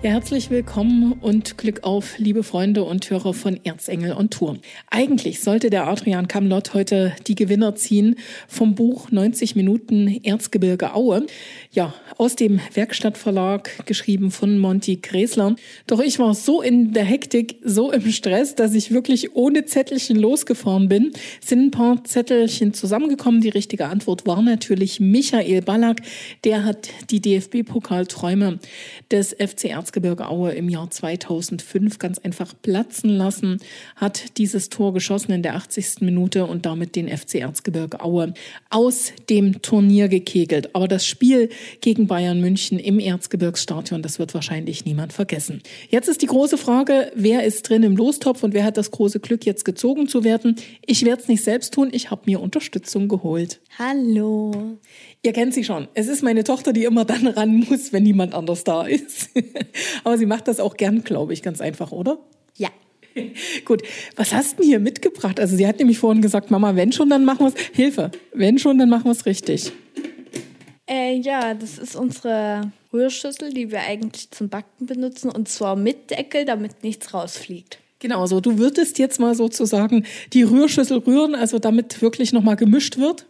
Ja, herzlich willkommen und Glück auf, liebe Freunde und Hörer von Erzengel on Tour. Eigentlich sollte der Adrian Kamlott heute die Gewinner ziehen vom Buch 90 Minuten Erzgebirge Aue. Ja, aus dem Werkstattverlag, geschrieben von Monty Gräsler. Doch ich war so in der Hektik, so im Stress, dass ich wirklich ohne Zettelchen losgefahren bin. Sind ein paar Zettelchen zusammengekommen. Die richtige Antwort war natürlich Michael Ballack. Der hat die DFB-Pokalträume des FC Erzgebirge Aue im Jahr 2005 ganz einfach platzen lassen, hat dieses Tor geschossen in der 80. Minute und damit den FC Erzgebirge Aue aus dem Turnier gekegelt. Aber das Spiel gegen Bayern München im Erzgebirgsstadion. Das wird wahrscheinlich niemand vergessen. Jetzt ist die große Frage, wer ist drin im Lostopf und wer hat das große Glück, jetzt gezogen zu werden? Ich werde es nicht selbst tun, ich habe mir Unterstützung geholt. Hallo. Ihr kennt sie schon. Es ist meine Tochter, die immer dann ran muss, wenn niemand anders da ist. Aber sie macht das auch gern, glaube ich, ganz einfach, oder? Ja. Gut, was hast du denn hier mitgebracht? Also sie hat nämlich vorhin gesagt, Mama, wenn schon, dann machen wir es. Hilfe, wenn schon, dann machen wir es richtig. Äh, ja, das ist unsere Rührschüssel, die wir eigentlich zum Backen benutzen und zwar mit Deckel, damit nichts rausfliegt. Genau so. Du würdest jetzt mal sozusagen die Rührschüssel rühren, also damit wirklich nochmal gemischt wird.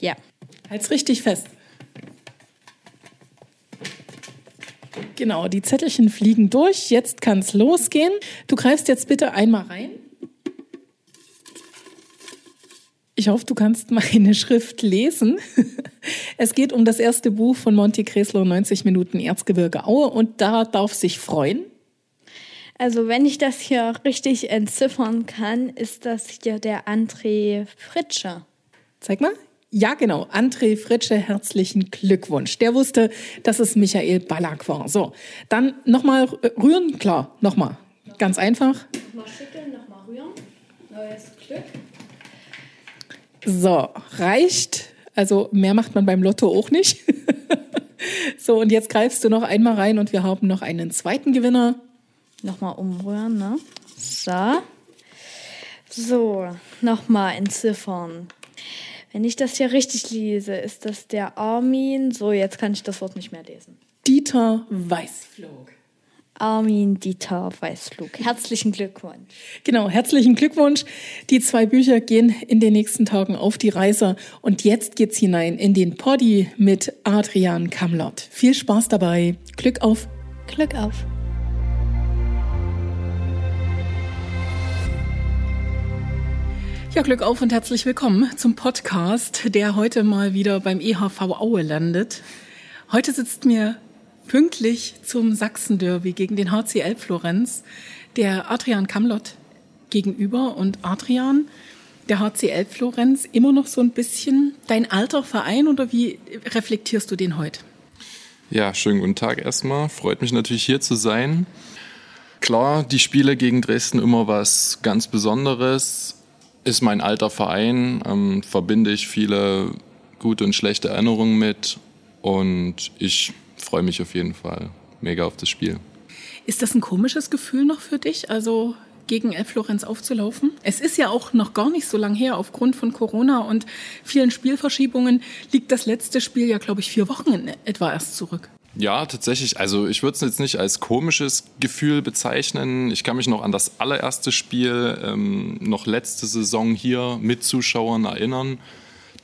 Ja. Halt's richtig fest. Genau, die Zettelchen fliegen durch. Jetzt kann's losgehen. Du greifst jetzt bitte einmal rein. Ich hoffe, du kannst meine Schrift lesen. Es geht um das erste Buch von Monty Kreslow, 90 Minuten Erzgebirge Aue, und da darf sich freuen. Also wenn ich das hier richtig entziffern kann, ist das hier der André Fritsche. Zeig mal. Ja, genau. André Fritsche, herzlichen Glückwunsch. Der wusste, dass es Michael Ballack war. So, dann nochmal rühren. Klar, nochmal. Ganz einfach. Nochmal schütteln, nochmal rühren. Neues Glück. So, reicht. Also mehr macht man beim Lotto auch nicht. so, und jetzt greifst du noch einmal rein und wir haben noch einen zweiten Gewinner. Nochmal umrühren, ne? So. So, nochmal entziffern. Wenn ich das hier richtig lese, ist das der Armin. So, jetzt kann ich das Wort nicht mehr lesen. Dieter Weißflog. Armin Dieter Weißflug. Herzlichen Glückwunsch. Genau, herzlichen Glückwunsch. Die zwei Bücher gehen in den nächsten Tagen auf die Reise. Und jetzt geht's hinein in den Poddy mit Adrian Kamlott. Viel Spaß dabei. Glück auf. Glück auf. Ja, Glück auf und herzlich willkommen zum Podcast, der heute mal wieder beim EHV Aue landet. Heute sitzt mir pünktlich zum Sachsen-Derby gegen den HCL Florenz der Adrian Kamlott gegenüber. Und Adrian, der HCL Florenz, immer noch so ein bisschen dein alter Verein oder wie reflektierst du den heute? Ja, schönen guten Tag erstmal. Freut mich natürlich hier zu sein. Klar, die Spiele gegen Dresden immer was ganz Besonderes ist mein alter Verein, ähm, verbinde ich viele gute und schlechte Erinnerungen mit und ich freue mich auf jeden Fall mega auf das Spiel. Ist das ein komisches Gefühl noch für dich, also gegen Florenz aufzulaufen? Es ist ja auch noch gar nicht so lang her. Aufgrund von Corona und vielen Spielverschiebungen liegt das letzte Spiel ja, glaube ich, vier Wochen in etwa erst zurück. Ja, tatsächlich. Also ich würde es jetzt nicht als komisches Gefühl bezeichnen. Ich kann mich noch an das allererste Spiel ähm, noch letzte Saison hier mit Zuschauern erinnern.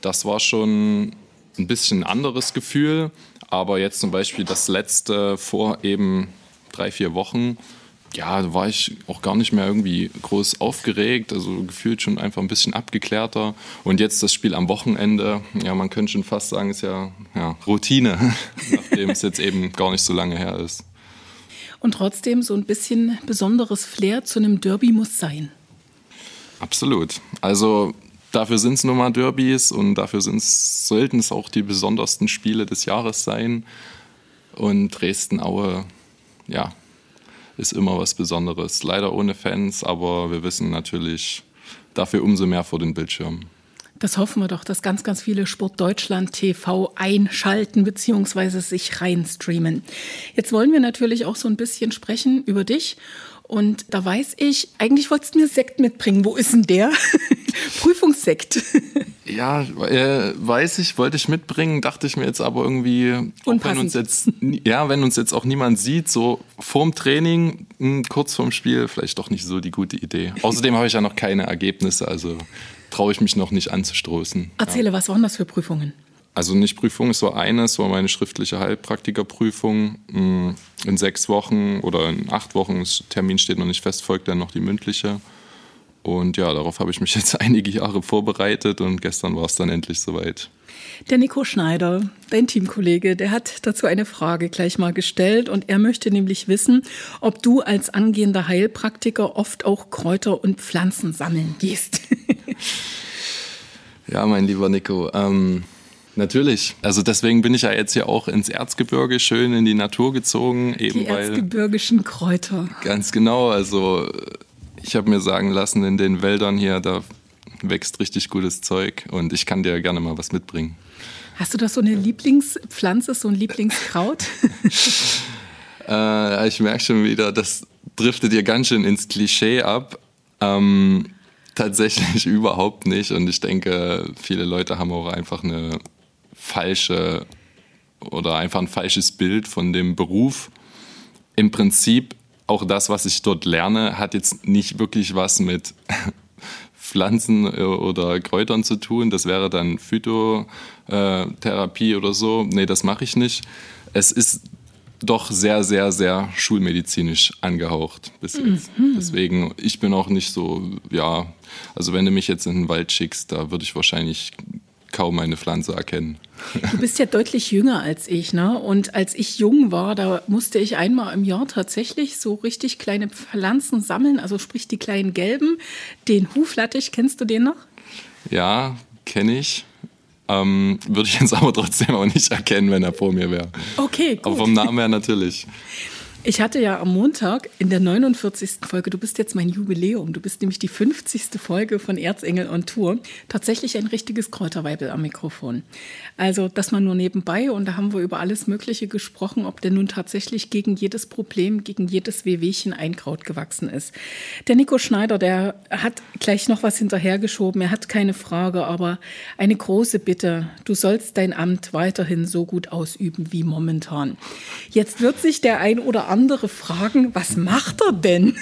Das war schon ein bisschen anderes Gefühl. Aber jetzt zum Beispiel das letzte vor eben drei, vier Wochen, ja, da war ich auch gar nicht mehr irgendwie groß aufgeregt, also gefühlt schon einfach ein bisschen abgeklärter. Und jetzt das Spiel am Wochenende, ja, man könnte schon fast sagen, ist ja, ja Routine, nachdem es jetzt eben gar nicht so lange her ist. Und trotzdem so ein bisschen besonderes Flair zu einem Derby muss sein. Absolut. Also dafür sind es nun mal Derbys und dafür sollten es auch die besondersten Spiele des Jahres sein. Und Dresden-Aue, ja, ist immer was Besonderes. Leider ohne Fans, aber wir wissen natürlich dafür umso mehr vor den Bildschirmen. Das hoffen wir doch, dass ganz, ganz viele Sport Deutschland TV einschalten bzw. sich reinstreamen. Jetzt wollen wir natürlich auch so ein bisschen sprechen über dich Und da weiß ich, eigentlich wolltest du mir Sekt mitbringen. Wo ist denn der? Prüfungssekt. Ja, äh, weiß ich, wollte ich mitbringen, dachte ich mir jetzt aber irgendwie, wenn uns jetzt, ja, wenn uns jetzt auch niemand sieht, so vorm Training, mh, hm, kurz vorm Spiel, vielleicht doch nicht so die gute Idee. Außerdem habe ich ja noch keine Ergebnisse, also traue ich mich noch nicht anzustoßen. Erzähle, ja. was waren das für Prüfungen? Also nicht Prüfung, es war eine, es war meine schriftliche Heilpraktikerprüfung. Hm, in sechs Wochen oder in acht Wochen, das Termin steht noch nicht fest, folgt dann noch die mündliche. Und ja, darauf habe ich mich jetzt einige Jahre vorbereitet und gestern war es dann endlich soweit. Der Nico Schneider, dein Teamkollege, der hat dazu eine Frage gleich mal gestellt und er möchte nämlich wissen, ob du als angehender Heilpraktiker oft auch Kräuter und Pflanzen sammeln gehst. ja, mein lieber Nico, ähm, natürlich. Also deswegen bin ich ja jetzt hier auch ins Erzgebirge schön in die Natur gezogen. Eben die erzgebirgischen Kräuter. Ganz genau, also ich habe mir sagen lassen, in den Wäldern hier, da wächst richtig gutes Zeug und ich kann dir gerne mal was mitbringen. Hast du da so eine Lieblingspflanze, so ein Lieblingskraut? äh, ich merke schon wieder, das driftet dir ganz schön ins Klischee ab. Ähm, tatsächlich überhaupt nicht und ich denke, viele Leute haben auch einfach eine falsche oder einfach ein falsches Bild von dem Beruf. Im Prinzip auch das, was ich dort lerne, hat jetzt nicht wirklich was mit Pflanzen äh, oder Kräutern zu tun. Das wäre dann Phytotherapie oder so. Nee, das mache ich nicht. Es ist doch sehr, sehr, sehr schulmedizinisch angehaucht bis jetzt. Mhm. Deswegen, ich bin auch nicht so, ja, also wenn du mich jetzt in den Wald schickst, da würde ich wahrscheinlich kaum eine Pflanze erkennen. Du bist ja deutlich jünger als ich, ne? Und als ich jung war, da musste ich einmal im Jahr tatsächlich so richtig kleine Pflanzen sammeln, also sprich die kleinen gelben. Den Huflattich, kennst du den noch? Ja, kenne ich. Ähm, würde ich jetzt aber trotzdem auch nicht erkennen, wenn er vor mir wäre. Okay, gut. Aber vom Namen her natürlich. Ich hatte ja am Montag in der 49. Folge, du bist jetzt mein Jubiläum, du bist nämlich die 50. Folge von Erzengel on Tour, tatsächlich ein richtiges Kräuterweibel am Mikrofon. Also das mal nur nebenbei und da haben wir über alles Mögliche gesprochen, ob denn nun tatsächlich gegen jedes Problem, gegen jedes Wehwehchen ein Kraut gewachsen ist. Der Nico Schneider, der hat gleich noch was hinterhergeschoben, er hat keine Frage, aber eine große Bitte, du sollst dein Amt weiterhin so gut ausüben wie momentan. Jetzt wird sich der ein oder andere andere fragen, was macht er denn?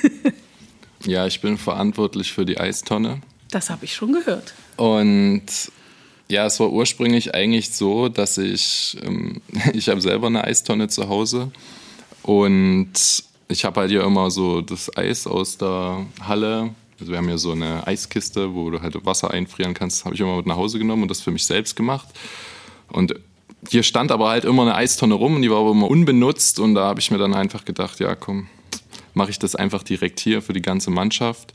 ja, ich bin verantwortlich für die Eistonne. Das habe ich schon gehört. Und ja, es war ursprünglich eigentlich so, dass ich, ähm, ich habe selber eine Eistonne zu Hause und ich habe halt ja immer so das Eis aus der Halle. Also wir haben ja so eine Eiskiste, wo du halt Wasser einfrieren kannst, habe ich immer mit nach Hause genommen und das für mich selbst gemacht. Und hier stand aber halt immer eine Eistonne rum und die war aber immer unbenutzt und da habe ich mir dann einfach gedacht, ja komm, mache ich das einfach direkt hier für die ganze Mannschaft.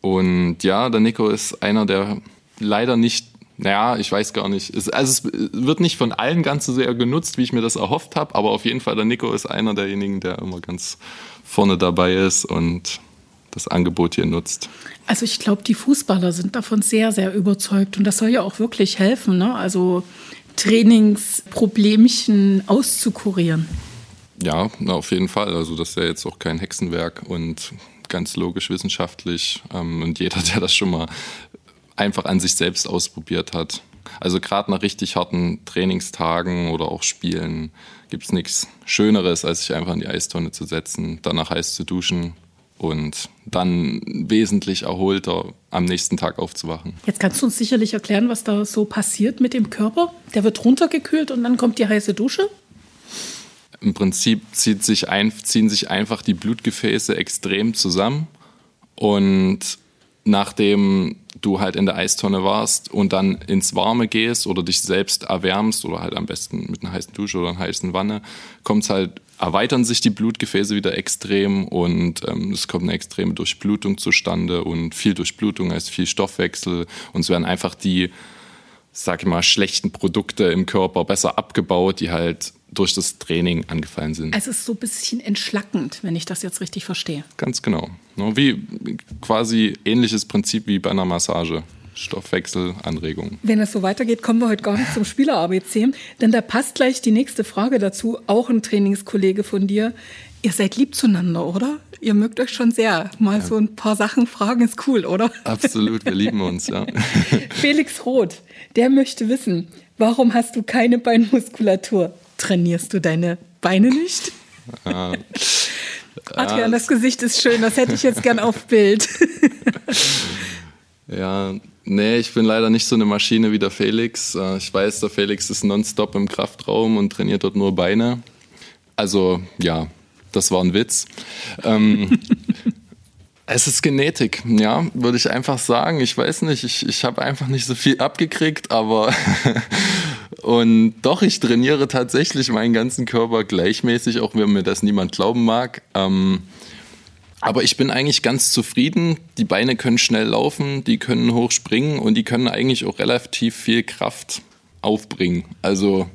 Und ja, der Nico ist einer, der leider nicht, naja, ich weiß gar nicht, es, also es wird nicht von allen ganz so sehr genutzt, wie ich mir das erhofft habe, aber auf jeden Fall der Nico ist einer derjenigen, der immer ganz vorne dabei ist und das Angebot hier nutzt. Also ich glaube, die Fußballer sind davon sehr, sehr überzeugt und das soll ja auch wirklich helfen. Ne? Also Trainingsproblemchen auszukurieren. Ja, auf jeden Fall. Also das ist ja jetzt auch kein Hexenwerk und ganz logisch wissenschaftlich. Ähm, und jeder, der das schon mal einfach an sich selbst ausprobiert hat. Also gerade nach richtig harten Trainingstagen oder auch Spielen gibt es nichts Schöneres, als sich einfach in die Eistonne zu setzen, danach heiß zu duschen, und dann wesentlich erholter am nächsten Tag aufzuwachen. Jetzt kannst du uns sicherlich erklären, was da so passiert mit dem Körper. Der wird runtergekühlt und dann kommt die heiße Dusche. Im Prinzip sich ein, ziehen sich einfach die Blutgefäße extrem zusammen und nachdem du halt in der Eistonne warst und dann ins Warme gehst oder dich selbst erwärmst oder halt am besten mit einer heißen Dusche oder einer heißen Wanne, kommt halt, erweitern sich die Blutgefäße wieder extrem und ähm, es kommt eine extreme Durchblutung zustande und viel Durchblutung heißt viel Stoffwechsel und es werden einfach die, sag ich mal, schlechten Produkte im Körper besser abgebaut, die halt durch das Training angefallen sind. Es ist so ein bisschen entschlackend, wenn ich das jetzt richtig verstehe. Ganz genau. Wie quasi ähnliches Prinzip wie bei einer Massage. Stoffwechselanregungen. Wenn es so weitergeht, kommen wir heute gar nicht zum Spieler-ABC, denn da passt gleich die nächste Frage dazu, auch ein Trainingskollege von dir. Ihr seid lieb zueinander, oder? Ihr mögt euch schon sehr. Mal ja. so ein paar Sachen fragen ist cool, oder? Absolut, wir lieben uns, ja. Felix Roth, der möchte wissen, warum hast du keine Beinmuskulatur? Trainierst du deine Beine nicht? Ja. Adrian, das Gesicht ist schön, das hätte ich jetzt gern auf Bild. ja, nee, ich bin leider nicht so eine Maschine wie der Felix. Äh, ich weiß, der Felix ist nonstop im Kraftraum und trainiert dort nur Beine. Also ja, das war ein Witz. Ähm, es ist Genetik, ja, würde ich einfach sagen. Ich weiß nicht, ich, ich habe einfach nicht so viel abgekriegt, aber und doch, ich trainiere tatsächlich meinen ganzen Körper gleichmäßig, auch wenn mir das niemand glauben mag. Ähm, aber ich bin eigentlich ganz zufrieden. Die Beine können schnell laufen, die können hoch springen und die können eigentlich auch relativ viel Kraft aufbringen. Also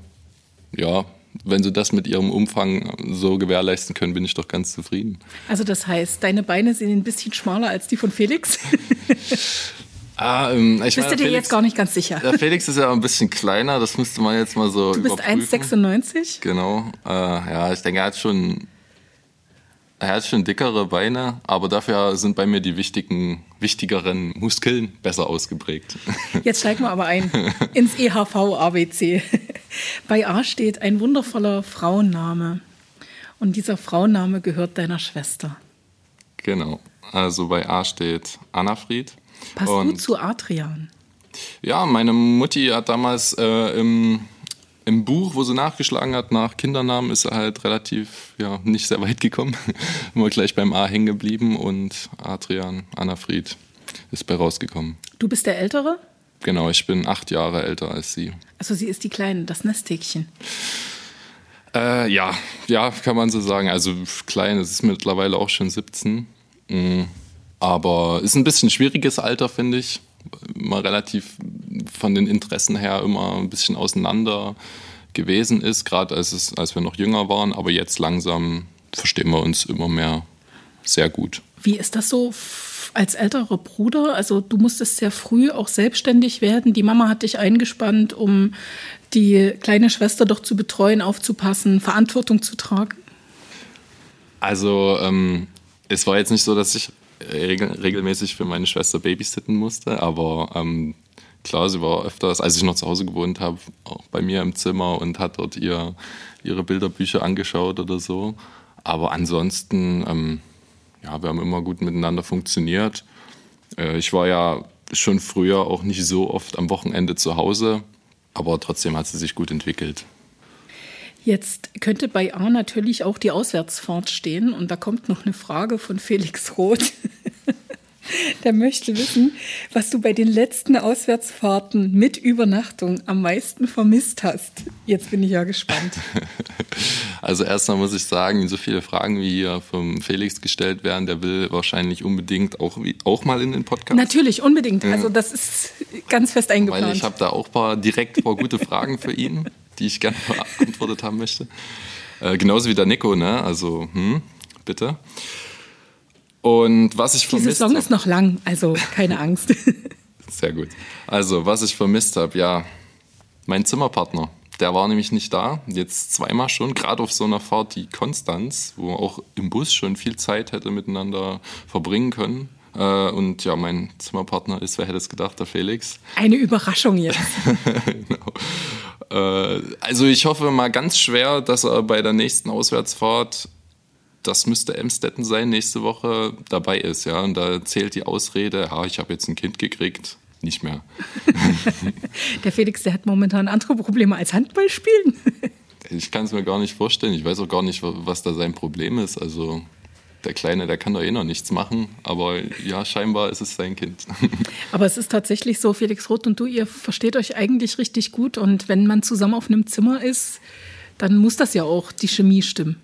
ja, wenn sie das mit ihrem Umfang so gewährleisten können, bin ich doch ganz zufrieden. Also das heißt, deine Beine sind ein bisschen schmaler als die von Felix? Ah, ähm, ich Bist meine, du dir Felix, jetzt gar nicht ganz sicher? Der Felix ist ja ein bisschen kleiner, das müsste man jetzt mal so Du bist 1,96? Genau. Äh, ja, ich denke, er hat schon er hat schon dickere Beine, aber dafür sind bei mir die wichtigen, wichtigeren Muskeln besser ausgeprägt. Jetzt steigen wir aber ein ins EHV ABC. Bei A steht ein wundervoller Frauenname. Und dieser Frauenname gehört deiner Schwester. Genau. Also bei A steht Annafried. Passt gut zu Adrian. Ja, meine Mutti hat damals äh, im im Buch, wo sie nachgeschlagen hat nach Kindernamen, ist er halt relativ, ja, nicht sehr weit gekommen. Immer gleich beim A hängen geblieben und Adrian, Annafried ist bei rausgekommen. Du bist der Ältere? Genau, ich bin acht Jahre älter als sie. Also sie ist die Kleine, das Nesthäkchen. Äh, ja, ja, kann man so sagen. Also klein, es ist mittlerweile auch schon 17. Mhm. Aber ist ein bisschen schwieriges Alter, finde ich mal relativ von den Interessen her immer ein bisschen auseinander gewesen ist, gerade als, als wir noch jünger waren. Aber jetzt langsam verstehen wir uns immer mehr sehr gut. Wie ist das so als älterer Bruder? Also du musstest sehr früh auch selbstständig werden. Die Mama hat dich eingespannt, um die kleine Schwester doch zu betreuen, aufzupassen, Verantwortung zu tragen. Also ähm, es war jetzt nicht so, dass ich regel regelmäßig für meine Schwester babysitten musste, aber ähm, klar, sie war öfters, als ich noch zu Hause gewohnt habe, auch bei mir im Zimmer und hat dort ihr, ihre Bilderbücher angeschaut oder so. Aber ansonsten, ähm, ja, wir haben immer gut miteinander funktioniert. Äh, ich war ja schon früher auch nicht so oft am Wochenende zu Hause, aber trotzdem hat sie sich gut entwickelt. Jetzt könnte bei A natürlich auch die Auswärtsfahrt stehen und da kommt noch eine Frage von Felix Roth. Der möchte wissen, was du bei den letzten Auswärtsfahrten mit Übernachtung am meisten vermisst hast. Jetzt bin ich ja gespannt. Also erstmal muss ich sagen, so viele Fragen, wie hier vom Felix gestellt werden, der will wahrscheinlich unbedingt auch, auch mal in den Podcast. Natürlich, unbedingt. Also das ist ganz fest eingeplant. Weil ich habe da auch ein paar direkt paar gute Fragen für ihn die ich gerne beantwortet haben möchte. Äh, genauso wie der Nico, ne? Also, hm, bitte. Und was ich vermisst Diese Song ist noch lang, also keine Angst. Sehr gut. Also, was ich vermisst habe, ja, mein Zimmerpartner. Der war nämlich nicht da, jetzt zweimal schon, gerade auf so einer Fahrt wie Konstanz, wo man auch im Bus schon viel Zeit hätte miteinander verbringen können. Äh, und ja, mein Zimmerpartner ist, wer hätte es gedacht, der Felix. Eine Überraschung jetzt. genau. Äh, also ich hoffe mal ganz schwer, dass er bei der nächsten Auswärtsfahrt, das müsste Emstetten sein, nächste Woche dabei ist. Ja? Und da zählt die Ausrede, ja, ich habe jetzt ein Kind gekriegt. Nicht mehr. der Felix, der hat momentan andere Probleme als Handball spielen. ich kann es mir gar nicht vorstellen. Ich weiß auch gar nicht, was da sein Problem ist. Also der Kleine, der kann doch eh noch nichts machen, aber ja, scheinbar ist es sein Kind. Aber es ist tatsächlich so, Felix Roth und du, ihr versteht euch eigentlich richtig gut und wenn man zusammen auf einem Zimmer ist, dann muss das ja auch die Chemie stimmen.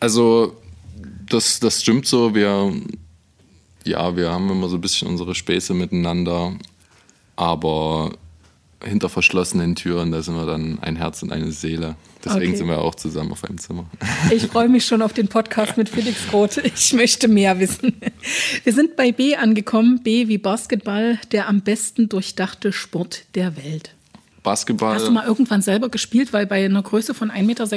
Also, das, das stimmt so. Wir, ja, wir haben immer so ein bisschen unsere Späße miteinander, aber hinter verschlossenen Türen, da sind wir dann ein Herz und eine Seele. Deswegen okay. sind wir auch zusammen auf einem Zimmer. Ich freue mich schon auf den Podcast mit Felix Roth. Ich möchte mehr wissen. Wir sind bei B angekommen. B wie Basketball, der am besten durchdachte Sport der Welt. Basketball. Hast du mal irgendwann selber gespielt? Weil bei einer Größe von 1,96 Meter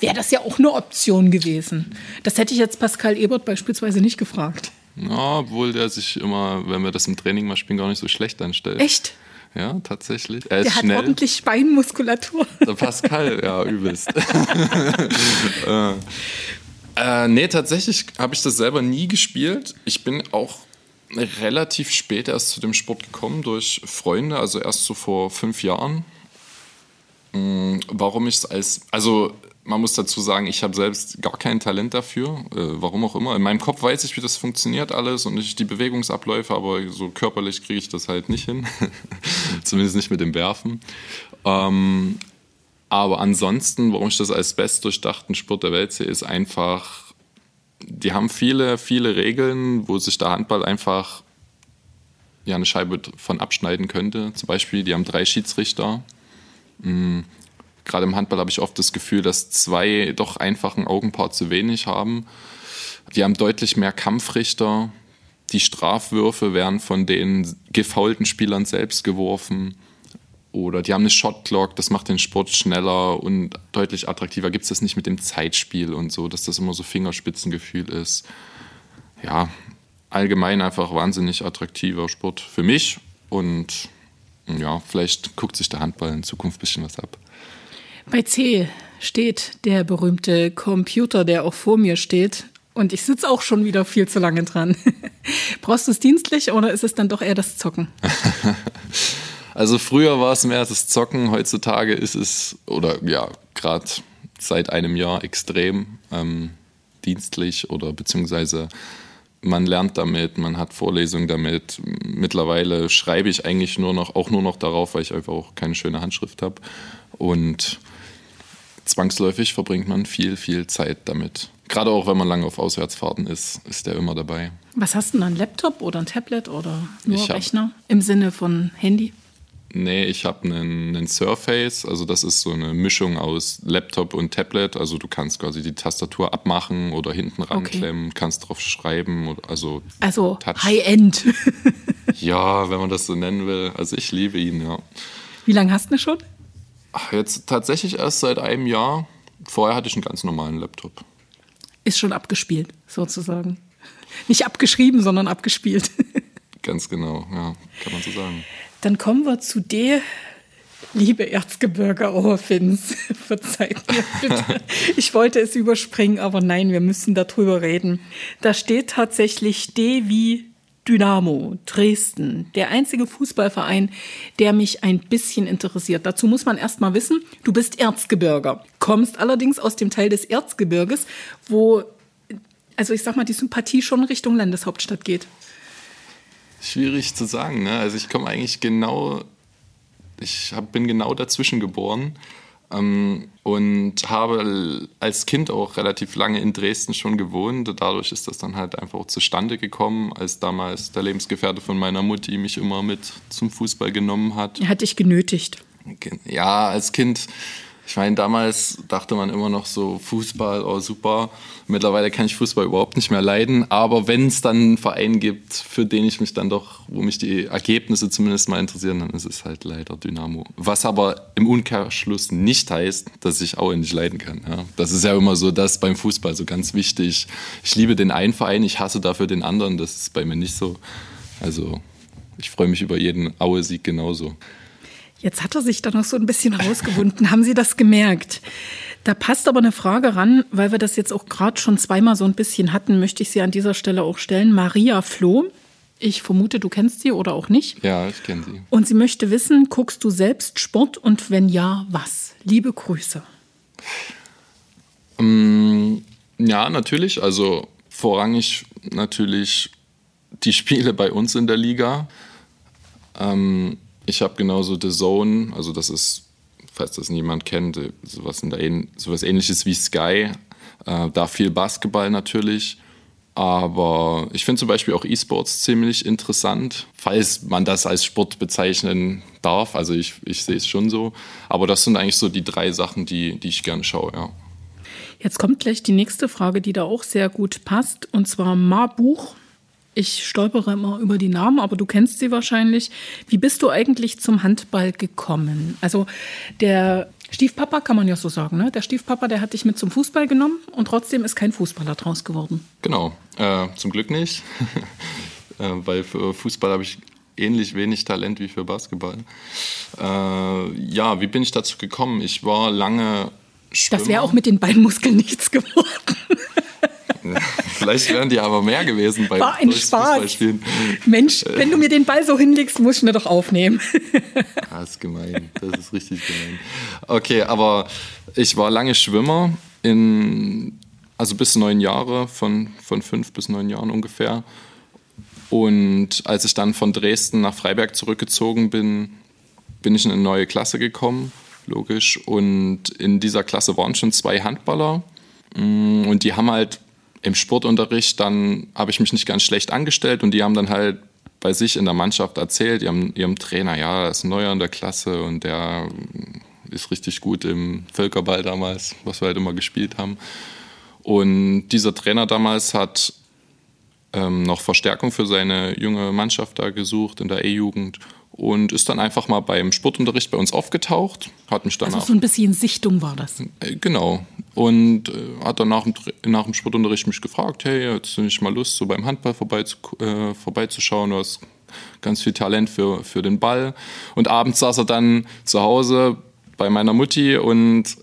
wäre das ja auch eine Option gewesen. Das hätte ich jetzt Pascal Ebert beispielsweise nicht gefragt. Ja, obwohl der sich immer, wenn wir das im Training mal spielen, gar nicht so schlecht anstellt. Echt? Ja, tatsächlich. Er ist der schnell. hat ordentlich Speinmuskulatur. Der Pascal, ja, übelst. äh, äh, nee, tatsächlich habe ich das selber nie gespielt. Ich bin auch relativ spät erst zu dem Sport gekommen durch Freunde, also erst so vor fünf Jahren. Mm, warum ich es als, also man muss dazu sagen, ich habe selbst gar kein Talent dafür, äh, warum auch immer. In meinem Kopf weiß ich, wie das funktioniert alles und ich die Bewegungsabläufe, aber so körperlich kriege ich das halt nicht hin. Zumindest nicht mit dem Werfen. Ähm, aber ansonsten, warum ich das als bestdurchdachten Sport der Welt sehe, ist einfach, die haben viele, viele Regeln, wo sich der Handball einfach ja, eine Scheibe von abschneiden könnte. Zum Beispiel, die haben drei Schiedsrichter. Mhm gerade im Handball habe ich oft das Gefühl, dass zwei doch einfach ein Augenpaar zu wenig haben. Die haben deutlich mehr Kampfrichter. Die Strafwürfe werden von den gefaulten Spielern selbst geworfen. Oder die haben eine Shotclock, das macht den Sport schneller und deutlich attraktiver. Gibt es das nicht mit dem Zeitspiel und so, dass das immer so Fingerspitzengefühl ist. Ja, allgemein einfach wahnsinnig attraktiver Sport für mich. Und ja, vielleicht guckt sich der Handball in Zukunft ein bisschen was ab. Bei C steht der berühmte Computer, der auch vor mir steht. Und ich sitze auch schon wieder viel zu lange dran. Brauchst du es dienstlich oder ist es dann doch eher das Zocken? also früher war es mehr das Zocken, heutzutage ist es, oder ja, gerade seit einem Jahr extrem ähm, dienstlich oder beziehungsweise man lernt damit, man hat Vorlesungen damit. Mittlerweile schreibe ich eigentlich nur noch, auch nur noch darauf, weil ich einfach auch keine schöne Handschrift habe. Und zwangsläufig verbringt man viel, viel Zeit damit. Gerade auch wenn man lange auf Auswärtsfahrten ist, ist der immer dabei. Was hast du denn, ein Laptop oder ein Tablet oder nur ich Rechner im Sinne von Handy? Nee, ich habe einen, einen, Surface, also das ist so eine Mischung aus Laptop und Tablet. Also du kannst quasi die Tastatur abmachen oder hinten ranklemmen, okay. kannst drauf schreiben. Oder, also also High-End. ja, wenn man das so nennen will. Also ich liebe ihn, ja. Wie lange hast du ihn schon? Jetzt tatsächlich erst seit einem Jahr. Vorher hatte ich einen ganz normalen Laptop. Ist schon abgespielt, sozusagen. Nicht abgeschrieben, sondern abgespielt. Ganz genau, ja, kann man so sagen. Dann kommen wir zu D. Liebe Erzgebirge Oberfins, verzeiht mir bitte. Ich wollte es überspringen, aber nein, wir müssen darüber reden. Da steht tatsächlich D wie Dynamo Dresden, der einzige Fußballverein, der mich ein bisschen interessiert. Dazu muss man erst mal wissen, du bist Erzgebirger, kommst allerdings aus dem Teil des Erzgebirges, wo, also ich sag mal, die Sympathie schon Richtung Landeshauptstadt geht. Schwierig zu sagen, ne? Also ich komme eigentlich genau, ich hab, bin genau dazwischen geboren. Ähm, und habe als Kind auch relativ lange in Dresden schon gewohnt. Dadurch ist das dann halt einfach auch zustande gekommen, als damals der Lebensgefährte von meiner Mutti mich immer mit zum Fußball genommen hat. Er hat dich genötigt. Ja, als Kind ich meine, damals dachte man immer noch so, Fußball, oh super. Mittlerweile kann ich Fußball überhaupt nicht mehr leiden. Aber wenn es dann einen Verein gibt, für den ich mich dann doch, wo mich die Ergebnisse zumindest mal interessieren, dann ist es halt leider Dynamo. Was aber im Umkehrschluss nicht heißt, dass ich Aue nicht leiden kann. Ja? Das ist ja immer so das beim Fußball so ganz wichtig. Ich liebe den einen Verein, ich hasse dafür den anderen. Das ist bei mir nicht so. Also ich freue mich über jeden Aue-Sieg genauso. Jetzt hat er sich da noch so ein bisschen rausgewunden. Haben Sie das gemerkt? Da passt aber eine Frage ran, weil wir das jetzt auch gerade schon zweimal so ein bisschen hatten, möchte ich sie an dieser Stelle auch stellen. Maria Floh. Ich vermute, du kennst sie oder auch nicht. Ja, ich kenne sie. Und sie möchte wissen, guckst du selbst Sport und wenn ja, was? Liebe Grüße. Ähm, ja, natürlich. Also vorrangig natürlich die Spiele bei uns in der Liga. Ähm, ich habe genauso The Zone, also das ist, falls das niemand kennt, äh, sowas, in der, sowas ähnliches wie Sky. Äh, da viel Basketball natürlich, Aber ich finde zum Beispiel auch E-Sports ziemlich interessant, falls man das als Sport bezeichnen darf. Also ich, ich sehe es schon so. Aber das sind eigentlich so die drei Sachen, die, die ich gerne schaue, ja. Jetzt kommt gleich die nächste Frage, die da auch sehr gut passt, und zwar Marbuch. Ich stolpere immer über die Namen, aber du kennst sie wahrscheinlich. Wie bist du eigentlich zum Handball gekommen? Also der Stiefpapa kann man ja so sagen, ne? Der Stiefpapa, der hat dich mit zum Fußball genommen und trotzdem ist kein Fußballer draus geworden. Genau, äh, zum Glück nicht, äh, weil für Fußball habe ich ähnlich wenig Talent wie für Basketball. Äh, ja, wie bin ich dazu gekommen? Ich war lange Schwimmer. Das wäre auch mit den Beinmuskeln nichts geworden. Vielleicht wären die aber mehr gewesen bei War ein Spaß. Mensch, wenn du mir den Ball so hinlegst, muss ich ihn doch aufnehmen. Das ist gemein. Das ist richtig gemein. Okay, aber ich war lange Schwimmer, in, also bis neun Jahre, von, von fünf bis neun Jahren ungefähr. Und als ich dann von Dresden nach Freiberg zurückgezogen bin, bin ich in eine neue Klasse gekommen, logisch. Und in dieser Klasse waren schon zwei Handballer. Und die haben halt im Sportunterricht, dann habe ich mich nicht ganz schlecht angestellt und die haben dann halt bei sich in der Mannschaft erzählt, ihrem, ihrem Trainer, ja, er ist ein neuer in der Klasse und der ist richtig gut im Völkerball damals, was wir halt immer gespielt haben. Und dieser Trainer damals hat ähm, noch Verstärkung für seine junge Mannschaft da gesucht in der E-Jugend und ist dann einfach mal beim Sportunterricht bei uns aufgetaucht, hat mich dann Also so ein bisschen Sichtung war das. Äh, genau. Und äh, hat dann nach dem, nach dem Sportunterricht mich gefragt, hey, hättest du nicht mal Lust, so beim Handball vorbeizu, äh, vorbeizuschauen? Du hast ganz viel Talent für, für den Ball. Und abends saß er dann zu Hause bei meiner Mutti und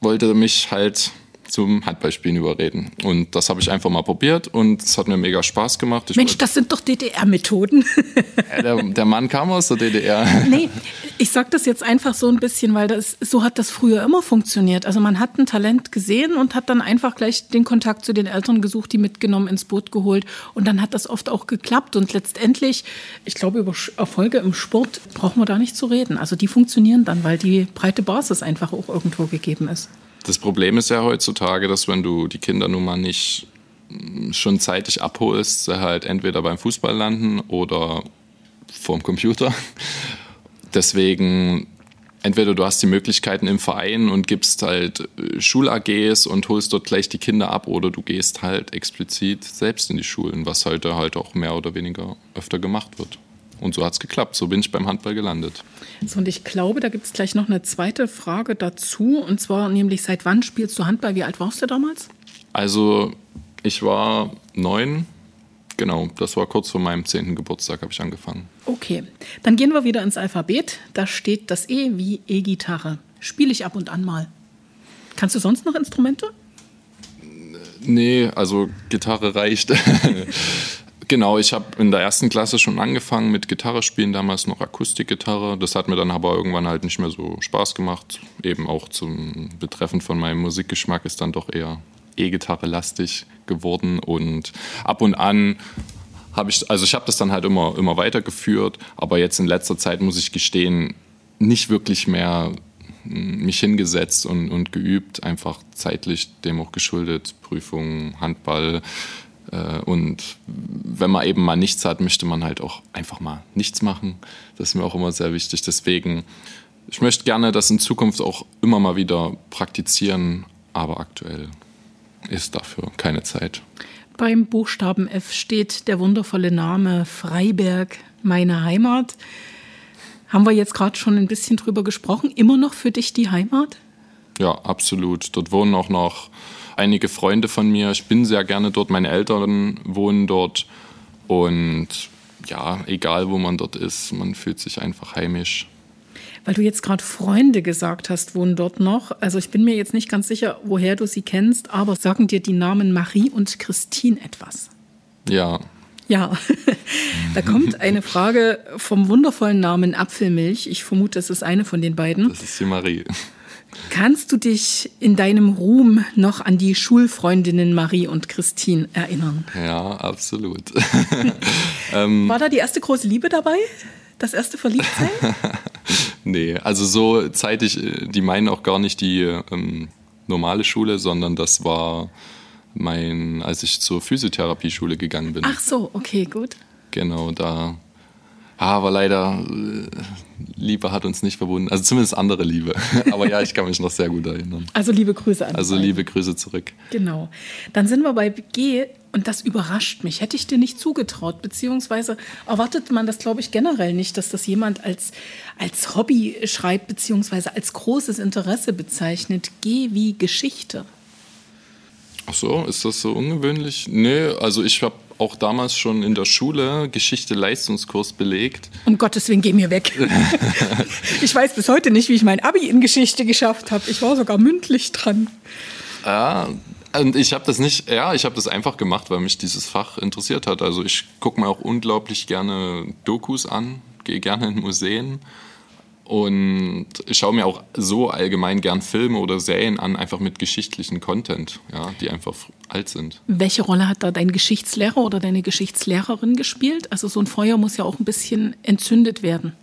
wollte mich halt zum Handballspielen überreden. Und das habe ich einfach mal probiert und es hat mir mega Spaß gemacht. Ich Mensch, das sind doch DDR-Methoden. Ja, der, der, Mann kam aus der DDR. Nee, ich sage das jetzt einfach so ein bisschen, weil das, so hat das früher immer funktioniert. Also man hat ein Talent gesehen und hat dann einfach gleich den Kontakt zu den Eltern gesucht, die mitgenommen, ins Boot geholt. Und dann hat das oft auch geklappt. Und letztendlich, ich glaube, über Erfolge im Sport brauchen wir da nicht zu reden. Also die funktionieren dann, weil die breite Basis einfach auch irgendwo gegeben ist. Das Problem ist ja heutzutage, dass wenn du die Kinder nun mal nicht mm, schon zeitig abholst, sie halt entweder beim Fußball landen oder vorm Computer. Deswegen entweder du hast die Möglichkeiten im Verein und gibst halt äh, Schul-AGs und holst dort gleich die Kinder ab oder du gehst halt explizit selbst in die Schulen, was heute halt auch mehr oder weniger öfter gemacht wird. Und so hat es geklappt. So bin ich beim Handball gelandet. So, und ich glaube, da gibt es gleich noch eine zweite Frage dazu. Und zwar nämlich, seit wann spielst du Handball? Wie alt warst du damals? Also, ich war neun. Genau, das war kurz vor meinem zehnten Geburtstag, habe ich angefangen. Okay, dann gehen wir wieder ins Alphabet. Da steht das E wie E-Gitarre. Spiele ich ab und an mal. Kannst du sonst noch Instrumente? Nee, also Gitarre reicht. Genau, ich habe in der ersten Klasse schon angefangen mit Gitarre spielen, damals noch Akustikgitarre. Das hat mir dann aber irgendwann halt nicht mehr so Spaß gemacht. Eben auch zum Betreffen von meinem Musikgeschmack ist dann doch eher E-Gitarre lastig geworden und ab und an habe ich, also ich habe das dann halt immer, immer weitergeführt, aber jetzt in letzter Zeit muss ich gestehen, nicht wirklich mehr hm, mich hingesetzt und, und geübt, einfach zeitlich dem auch geschuldet, Prüfungen, Handball, und wenn man eben mal nichts hat, möchte man halt auch einfach mal nichts machen. Das ist mir auch immer sehr wichtig. Deswegen, ich möchte gerne das in Zukunft auch immer mal wieder praktizieren, aber aktuell ist dafür keine Zeit. Beim Buchstaben F steht der wundervolle Name Freiberg, meine Heimat. Haben wir jetzt gerade schon ein bisschen drüber gesprochen. Immer noch für dich die Heimat? Ja, absolut. Dort wohnen auch noch einige Freunde von mir. Ich bin sehr gerne dort. Meine Eltern wohnen dort. Und ja, egal wo man dort ist, man fühlt sich einfach heimisch. Weil du jetzt gerade Freunde gesagt hast, wohnen dort noch. Also ich bin mir jetzt nicht ganz sicher, woher du sie kennst, aber sagen dir die Namen Marie und Christine etwas? Ja. Ja, da kommt eine Frage vom wundervollen Namen Apfelmilch. Ich vermute, es ist eine von den beiden. Das ist die Marie. Kannst du dich in deinem Ruhm noch an die Schulfreundinnen Marie und Christine erinnern? Ja, absolut. ähm, War da die erste große Liebe dabei? Das erste Verliebtsein? nee, also so zeitig, die meinen auch gar nicht die ähm, normale Schule, sondern das war mein, als ich zur Physiotherapieschule gegangen bin. Ach so, okay, gut. Genau, da. Aber leider, äh, Liebe hat uns nicht verbunden. Also zumindest andere Liebe. Aber ja, ich kann mich noch sehr gut erinnern. Also liebe Grüße an Also liebe Grüße zurück. Genau. Dann sind wir bei G und das überrascht mich. Hätte ich dir nicht zugetraut, beziehungsweise erwartet man das, glaube ich, generell nicht, dass das jemand als, als Hobby schreibt, beziehungsweise als großes Interesse bezeichnet. G wie Geschichte. Ach so, ist das so ungewöhnlich? Nee, also ich habe auch damals schon in der Schule Geschichte-Leistungskurs belegt. Um Gottes Willen, geh mir weg. ich weiß bis heute nicht, wie ich mein Abi in Geschichte geschafft habe. Ich war sogar mündlich dran. Ja, und ich habe das nicht, ja, ich habe das einfach gemacht, weil mich dieses Fach interessiert hat. Also ich gucke mir auch unglaublich gerne Dokus an, gehe gerne in Museen und ich schaue mir auch so allgemein gern Filme oder Serien an, einfach mit geschichtlichen Content, ja, die einfach alt sind. Welche Rolle hat da dein Geschichtslehrer oder deine Geschichtslehrerin gespielt? Also so ein Feuer muss ja auch ein bisschen entzündet werden.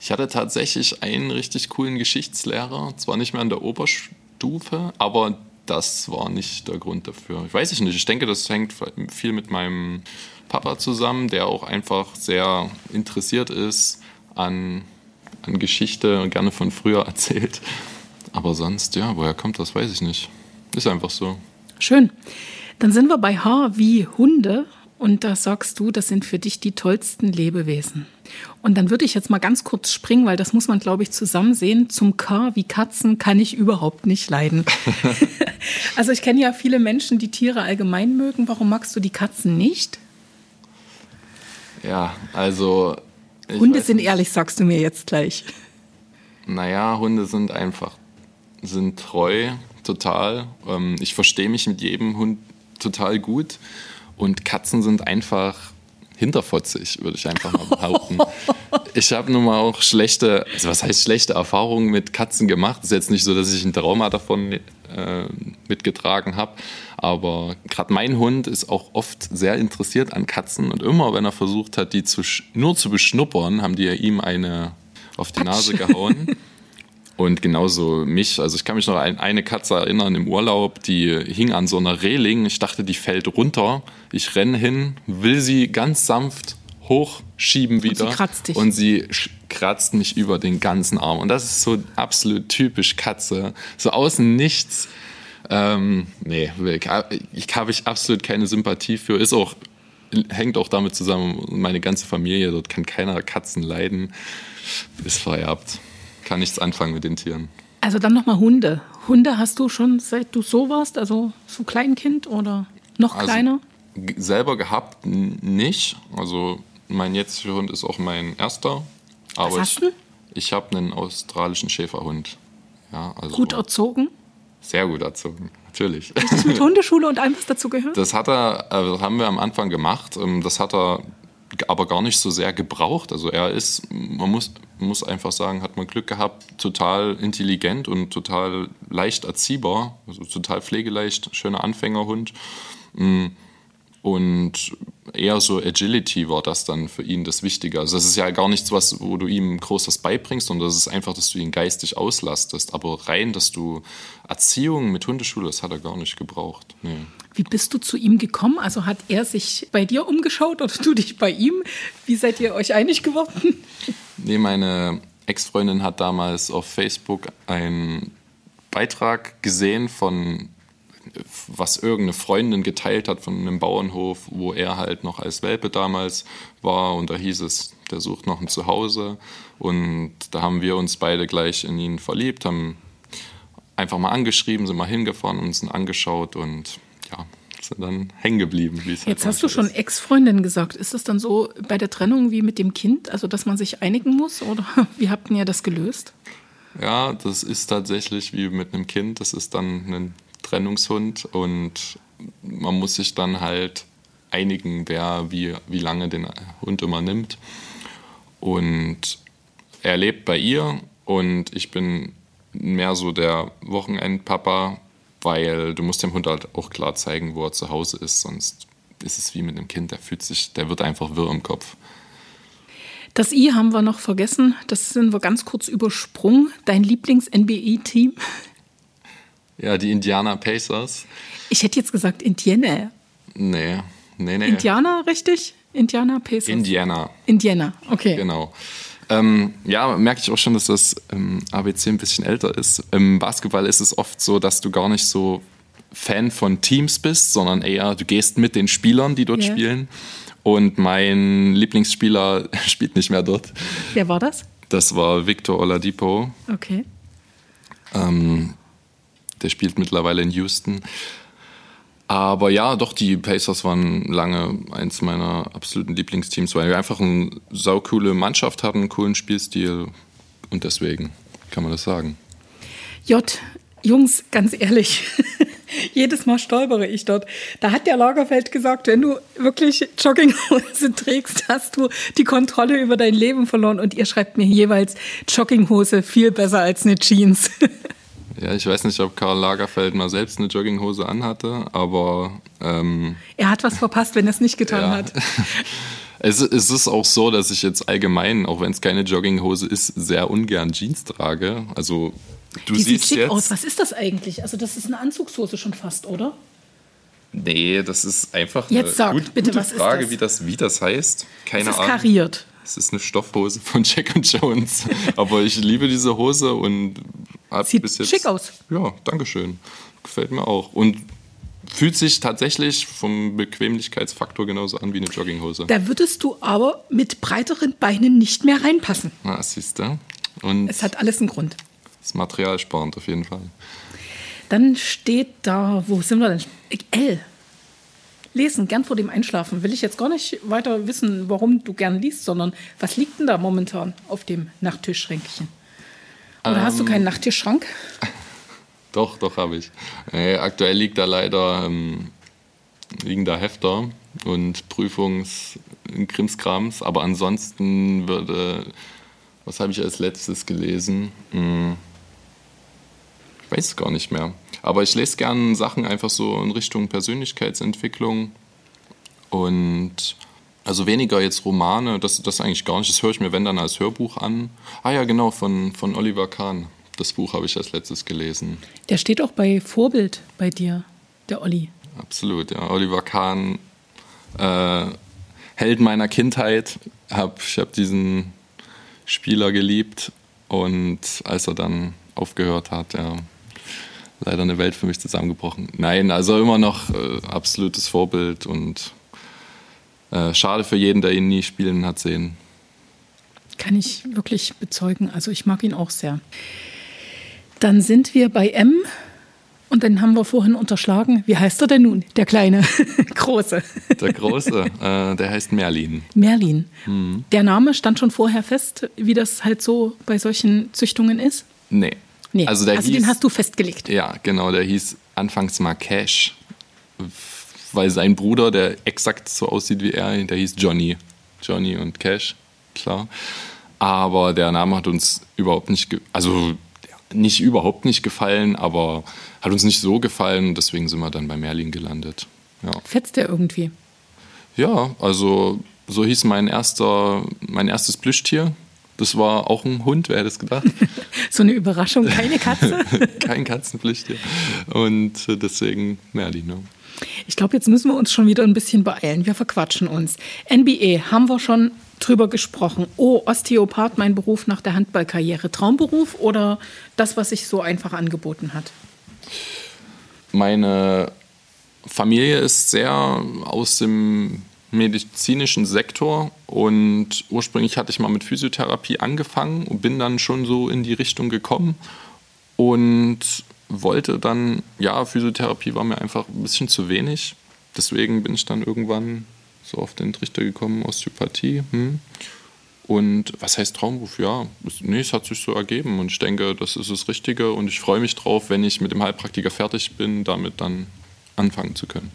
Ich hatte tatsächlich einen richtig coolen Geschichtslehrer, zwar nicht mehr an der Oberstufe, aber das war nicht der Grund dafür. Ich weiß ich nicht. Ich denke, das hängt viel mit meinem Papa zusammen, der auch einfach sehr interessiert ist an, an Geschichte und gerne von früher erzählt. Aber sonst, ja, woher kommt das, weiß ich nicht. Ist einfach so. Schön. Dann sind wir bei H wie Hunde. Und da sagst du, das sind für dich die tollsten Lebewesen. Und dann würde ich jetzt mal ganz kurz springen, weil das muss man, glaube ich, zusammen sehen. Zum K wie Katzen kann ich überhaupt nicht leiden. also ich kenne ja viele Menschen, die Tiere allgemein mögen. Warum magst du die Katzen nicht? Ja, also. Ich Hunde sind nicht. ehrlich, sagst du mir jetzt gleich. Naja, Hunde sind einfach, sind treu, total. Ähm, ich verstehe mich mit jedem Hund total gut. Und Katzen sind einfach hinterfotzig, würde ich einfach mal behaupten. ich habe nun mal auch schlechte, also was heißt schlechte Erfahrungen mit Katzen gemacht. Es ist jetzt nicht so, dass ich ein Trauma davon äh, mitgetragen habe. Aber gerade mein Hund ist auch oft sehr interessiert an Katzen. Und immer, wenn er versucht hat, die zu, nur zu beschnuppern, haben die ja ihm eine auf die Nase gehauen. Und genauso mich. Also ich kann mich noch an eine Katze erinnern im Urlaub, die hing an so einer Reling. Ich dachte, die fällt runter. Ich renne hin, will sie ganz sanft hochschieben wieder. sie kratzt dich. Und sie kratzt mich über den ganzen Arm. Und das ist so absolut typisch Katze. So außen nichts. Ähm, nee, ich habe ich absolut keine Sympathie für. Ist auch, hängt auch damit zusammen, meine ganze Familie, dort kann keiner Katzen leiden. Ist vererbt. Kann nichts anfangen mit den Tieren. Also dann nochmal Hunde. Hunde hast du schon seit du so warst, also so Kleinkind oder noch Also, kleiner? selber gehabt nicht. Also mein jetziger Hund ist auch mein erster. Aber hast ich, du? ich habe einen australischen Schäferhund. Ja, also Gut erzogen? sehr gut erzogen, natürlich. Das mit Hundeschule und allem, was dazu gehört? Das hat er, also haben wir am Anfang gemacht. Ähm, Das hat er aber gar nicht so sehr gebraucht. Also er ist, man muss, muss einfach sagen, hat man Glück gehabt, total intelligent und total leicht erziehbar, also total pflegeleicht, schöner Anfängerhund. Mm. Und eher so Agility war das dann für ihn das Wichtige. Also das ist ja gar nichts, was, wo du ihm groß was beibringst, sondern das ist einfach, dass du ihn geistig auslastest. Aber rein, dass du Erziehung mit Hundeschule, das hat er gar nicht gebraucht. Nee. Wie bist du zu ihm gekommen? Also hat er sich bei dir umgeschaut oder du dich bei ihm? Wie seid ihr euch einig geworden? Nee, meine Ex-Freundin hat damals auf Facebook einen Beitrag gesehen von was irgendeine Freundin geteilt hat von einem Bauernhof, wo er halt noch als Welpe damals war und da hieß es, der sucht noch ein Zuhause und da haben wir uns beide gleich in ihn verliebt, haben einfach mal angeschrieben, sind mal hingefahren, uns ihn angeschaut und ja, sind dann hängen geblieben. halt Jetzt hast du schon. Ex-Freundin gesagt. Ist das dann so bei der Trennung wie mit dem Kind, also dass man sich einigen muss? Oder wie habt ihr das gelöst? Ja, das ist tatsächlich wie mit einem Kind. Das ist dann ein Trennungshund und man muss sich dann halt einigen, wer wie, wie lange den Hund immer nimmt. Und er lebt bei ihr und ich bin mehr so der Wochenendpapa, weil du musst dem Hund halt auch klar zeigen, wo er zu Hause ist, sonst ist es wie mit einem Kind, der fühlt sich, der wird einfach wirr im Kopf. Das I haben wir noch vergessen. Das sind wir ganz kurz übersprungen. Dein Lieblings-NBI-Team? Ja, die Indiana Pacers. Ich hätte jetzt gesagt Indiana. Nee, nee, nee. Indiana, richtig? Indiana Pacers? Indiana. Indiana, okay. Genau. Ähm, ja, merke ich auch schon, dass das ähm, ABC ein bisschen älter ist. Im Basketball ist es oft so, dass du gar nicht so Fan von Teams bist, sondern eher du gehst mit den Spielern, die dort Ja. spielen. Und mein Lieblingsspieler spielt nicht mehr dort. Wer war das? Das war Victor Oladipo. Okay. Ähm, der spielt mittlerweile in Houston. Aber ja, doch, die Pacers waren lange eins meiner absoluten Lieblingsteams, weil wir einfach eine saukoole Mannschaft hatten, einen coolen Spielstil. Und deswegen kann man das sagen. J, Jungs, ganz ehrlich, jedes Mal stolpere ich dort. Da hat der Lagerfeld gesagt, wenn du wirklich Jogginghose trägst, hast du die Kontrolle über dein Leben verloren. Und ihr schreibt mir jeweils Jogginghose viel besser als eine Jeans. Ja, ich weiß nicht, ob Karl Lagerfeld mal selbst eine Jogginghose anhatte, aber ähm, er hat was verpasst, wenn er es nicht getan Ja. hat. es, es ist auch so, dass ich jetzt allgemein, auch wenn es keine Jogginghose ist, sehr ungern Jeans trage. Also du Die sieht siehst schick jetzt. aus. Was ist das eigentlich? Also das ist eine Anzugshose schon fast, oder? Nee, das ist einfach Jetzt sag, gut, bitte, gute was ist Frage, das? wie das, wie das heißt. Keine Es ist Ahnung. kariert. Es ist eine Stoffhose von Jack Jones. Aber ich liebe diese Hose und hab Sieht bis jetzt. schick aus. Ja, dankeschön. Gefällt mir auch. Und fühlt sich tatsächlich vom Bequemlichkeitsfaktor genauso an wie eine Jogginghose. Da würdest du aber mit breiteren Beinen nicht mehr reinpassen. Na, siehst du. Und Es hat alles einen Grund. das Material sparend auf jeden Fall. Dann steht da, wo sind wir denn? L. Lesen, gern vor dem Einschlafen. Will ich jetzt gar nicht weiter wissen, warum du gern liest, sondern was liegt denn da momentan auf dem Nachttischschränkchen? Oder hast du Ähm. keinen Nachttischschrank? Doch, doch habe ich. Nee, aktuell liegt da leider ähm, liegen da Hefter und Prüfungs Krimskrams, aber ansonsten würde was habe ich als letztes gelesen? Hm, ich weiß es gar nicht mehr. Aber ich lese gern Sachen einfach so in Richtung Persönlichkeitsentwicklung und also weniger jetzt Romane, das, das eigentlich gar nicht. Das höre ich mir, wenn dann, als Hörbuch an. Ah ja, genau, von, von Oliver Kahn. Das Buch habe ich als letztes gelesen. Der steht auch bei Vorbild bei dir, der Olli. Absolut, ja. Oliver Kahn, äh, Held meiner Kindheit. Hab, ich habe diesen Spieler geliebt und als er dann aufgehört hat, ja, leider eine Welt für mich zusammengebrochen. Nein, also immer noch äh, absolutes Vorbild und äh, schade für jeden, der ihn nie spielen hat sehen. Kann ich wirklich bezeugen. Also ich mag ihn auch sehr. Dann sind wir bei M und dann haben wir vorhin unterschlagen. Wie heißt er denn nun? Der kleine, große. Der Große, äh, der heißt Merlin. Merlin. Mhm. Der Name stand schon vorher fest, wie das halt so bei solchen Züchtungen ist? Nee. Nee, Also, also hieß, den hast du festgelegt. Ja, genau, der hieß anfangs mal Cash, weil sein Bruder, der exakt so aussieht wie er, der hieß Johnny. Johnny und Cash, klar. Aber der Name hat uns überhaupt nicht, also nicht überhaupt nicht gefallen, aber hat uns nicht so gefallen, deswegen sind wir dann bei Merlin gelandet. Ja, Fetzt der irgendwie? ja also so hieß mein erster, mein erstes Plüschtier. Das war auch ein Hund, wer hätte es gedacht? So eine Überraschung, keine Katze? Kein Katzenplüschtier. Und deswegen Merlin. Ne? Ich glaube, jetzt müssen wir uns schon wieder ein bisschen beeilen. Wir verquatschen uns. NBA haben wir schon drüber gesprochen. Oh, Osteopath, mein Beruf nach der Handballkarriere. Traumberuf oder das, was sich so einfach angeboten hat? Meine Familie ist sehr aus dem medizinischen Sektor und ursprünglich hatte ich mal mit Physiotherapie angefangen und bin dann schon so in die Richtung gekommen und wollte dann, ja, Physiotherapie war mir einfach ein bisschen zu wenig. Deswegen bin ich dann irgendwann so auf den Trichter gekommen, Osteopathie. Hm. Und was heißt Traumberuf? Ja, es- nee, es hat sich so ergeben und ich denke, das ist das Richtige und ich freue mich drauf, wenn ich mit dem Heilpraktiker fertig bin, damit dann anfangen zu können.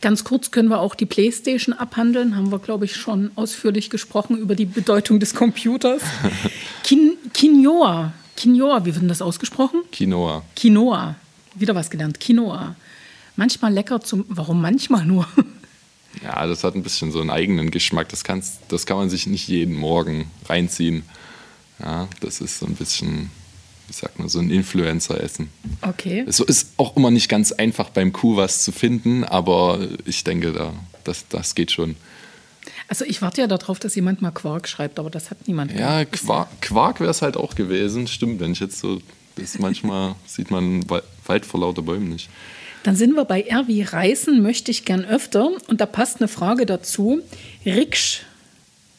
Ganz kurz können wir auch die Playstation abhandeln. Haben wir, glaube ich, schon ausführlich gesprochen über die Bedeutung des Computers. Kin Quinoa. Quinoa, wie wird denn das ausgesprochen? Quinoa. Quinoa. Wieder was gelernt. Quinoa. Manchmal lecker zum. Warum manchmal nur? Ja, das hat ein bisschen so einen eigenen Geschmack. Das, kannst, das kann man sich nicht jeden Morgen reinziehen. Ja, das ist so ein bisschen wie sagt man, so ein Influencer-Essen. Okay. Es ist auch immer nicht ganz einfach beim Kuh was zu finden, aber ich denke, da, das, das geht schon. Also ich warte ja darauf, dass jemand mal Quark schreibt, aber das hat niemand. Ja, gemacht. Quark, Quark wäre es halt auch gewesen. Stimmt, wenn ich jetzt so, das manchmal sieht man Wa- Wald vor lauter Bäumen nicht. Dann sind wir bei R wie Reisen möchte ich gern öfter. Und da passt eine Frage dazu. Riksch,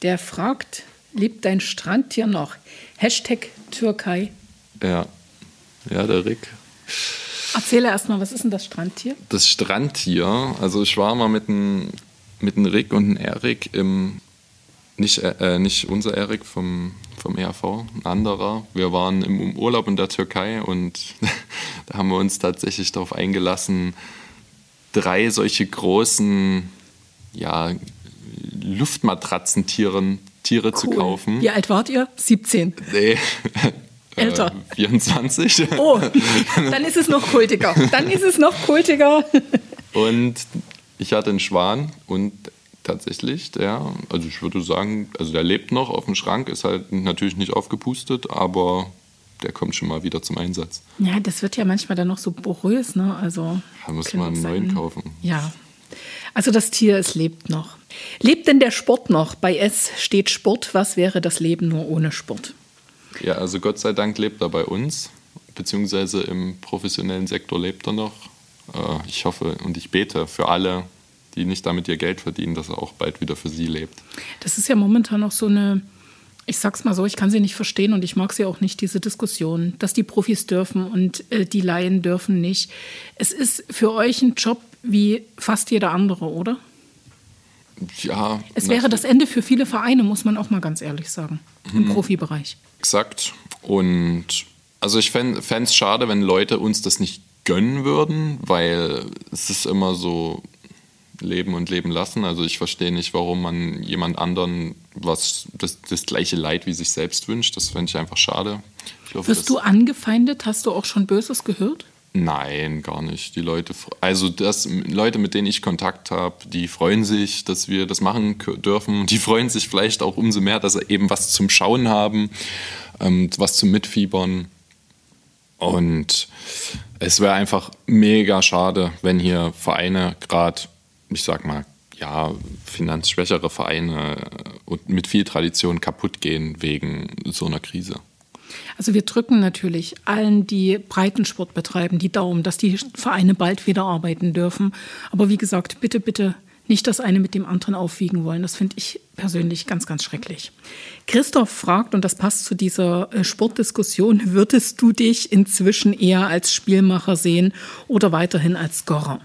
der fragt, lebt dein Strandtier noch? Hashtag Türkei. Ja, ja, der Rick. Erzähle erst mal, was ist denn das Strandtier? Das Strandtier, also ich war mal mit einem mit einem Rick und einem Erik im, nicht, äh, nicht unser Erik vom, vom ERV, ein anderer. Wir waren im Urlaub in der Türkei und da haben wir uns tatsächlich darauf eingelassen, drei solche großen, ja, Luftmatratzentieren Tiere zu kaufen. Wie alt wart ihr? 17. Nee. Älter. Äh, 24. Oh, dann ist es noch kultiger. Dann ist es noch kultiger. Und ich hatte einen Schwan und tatsächlich, der, also ich würde sagen, also der lebt noch auf dem Schrank, ist halt natürlich nicht aufgepustet, aber der kommt schon mal wieder zum Einsatz. Ja, das wird ja manchmal dann noch so porös, ne? Also. Da muss man einen neuen kaufen. Ja. Also das Tier, es lebt noch. Lebt denn der Sport noch? Bei S steht Sport. Was wäre das Leben nur ohne Sport? Ja, also Gott sei Dank lebt er bei uns, beziehungsweise im professionellen Sektor lebt er noch. Äh, Ich hoffe und ich bete für alle, die nicht damit ihr Geld verdienen, dass er auch bald wieder für sie lebt. Das ist ja momentan noch so eine, ich sag's mal so, ich kann sie nicht verstehen und ich mag sie auch nicht, diese Diskussion, dass die Profis dürfen und äh, die Laien dürfen nicht. Es ist für euch ein Job wie fast jeder andere, oder? Ja, Es wäre das Ende für viele Vereine, muss man auch mal ganz ehrlich sagen, im Profibereich. Exakt. Und also ich fände es schade, wenn Leute uns das nicht gönnen würden, weil es ist immer so leben und leben lassen. Also ich verstehe nicht, warum man jemand anderen was das, das gleiche Leid wie sich selbst wünscht. Das fände ich einfach schade. Ich hoffe, Wirst du angefeindet? Hast du auch schon Böses gehört? Nein, gar nicht. Die Leute, also das, Leute, mit denen ich Kontakt habe, die freuen sich, dass wir das machen dürfen. Die freuen sich vielleicht auch umso mehr, dass sie eben was zum Schauen haben, ähm, was zum Mitfiebern. Und es wäre einfach mega schade, wenn hier Vereine gerade, ich sag mal, ja, finanzschwächere Vereine und mit viel Tradition kaputt gehen wegen so einer Krise. Also wir drücken natürlich allen, die Breitensport betreiben, die Daumen, dass die Vereine bald wieder arbeiten dürfen. Aber wie gesagt, bitte, bitte nicht das eine mit dem anderen aufwiegen wollen. Das finde ich persönlich ganz, ganz schrecklich. Christoph fragt, und das passt zu dieser äh, Sportdiskussion, würdest du dich inzwischen eher als Spielmacher sehen oder weiterhin als Scorer?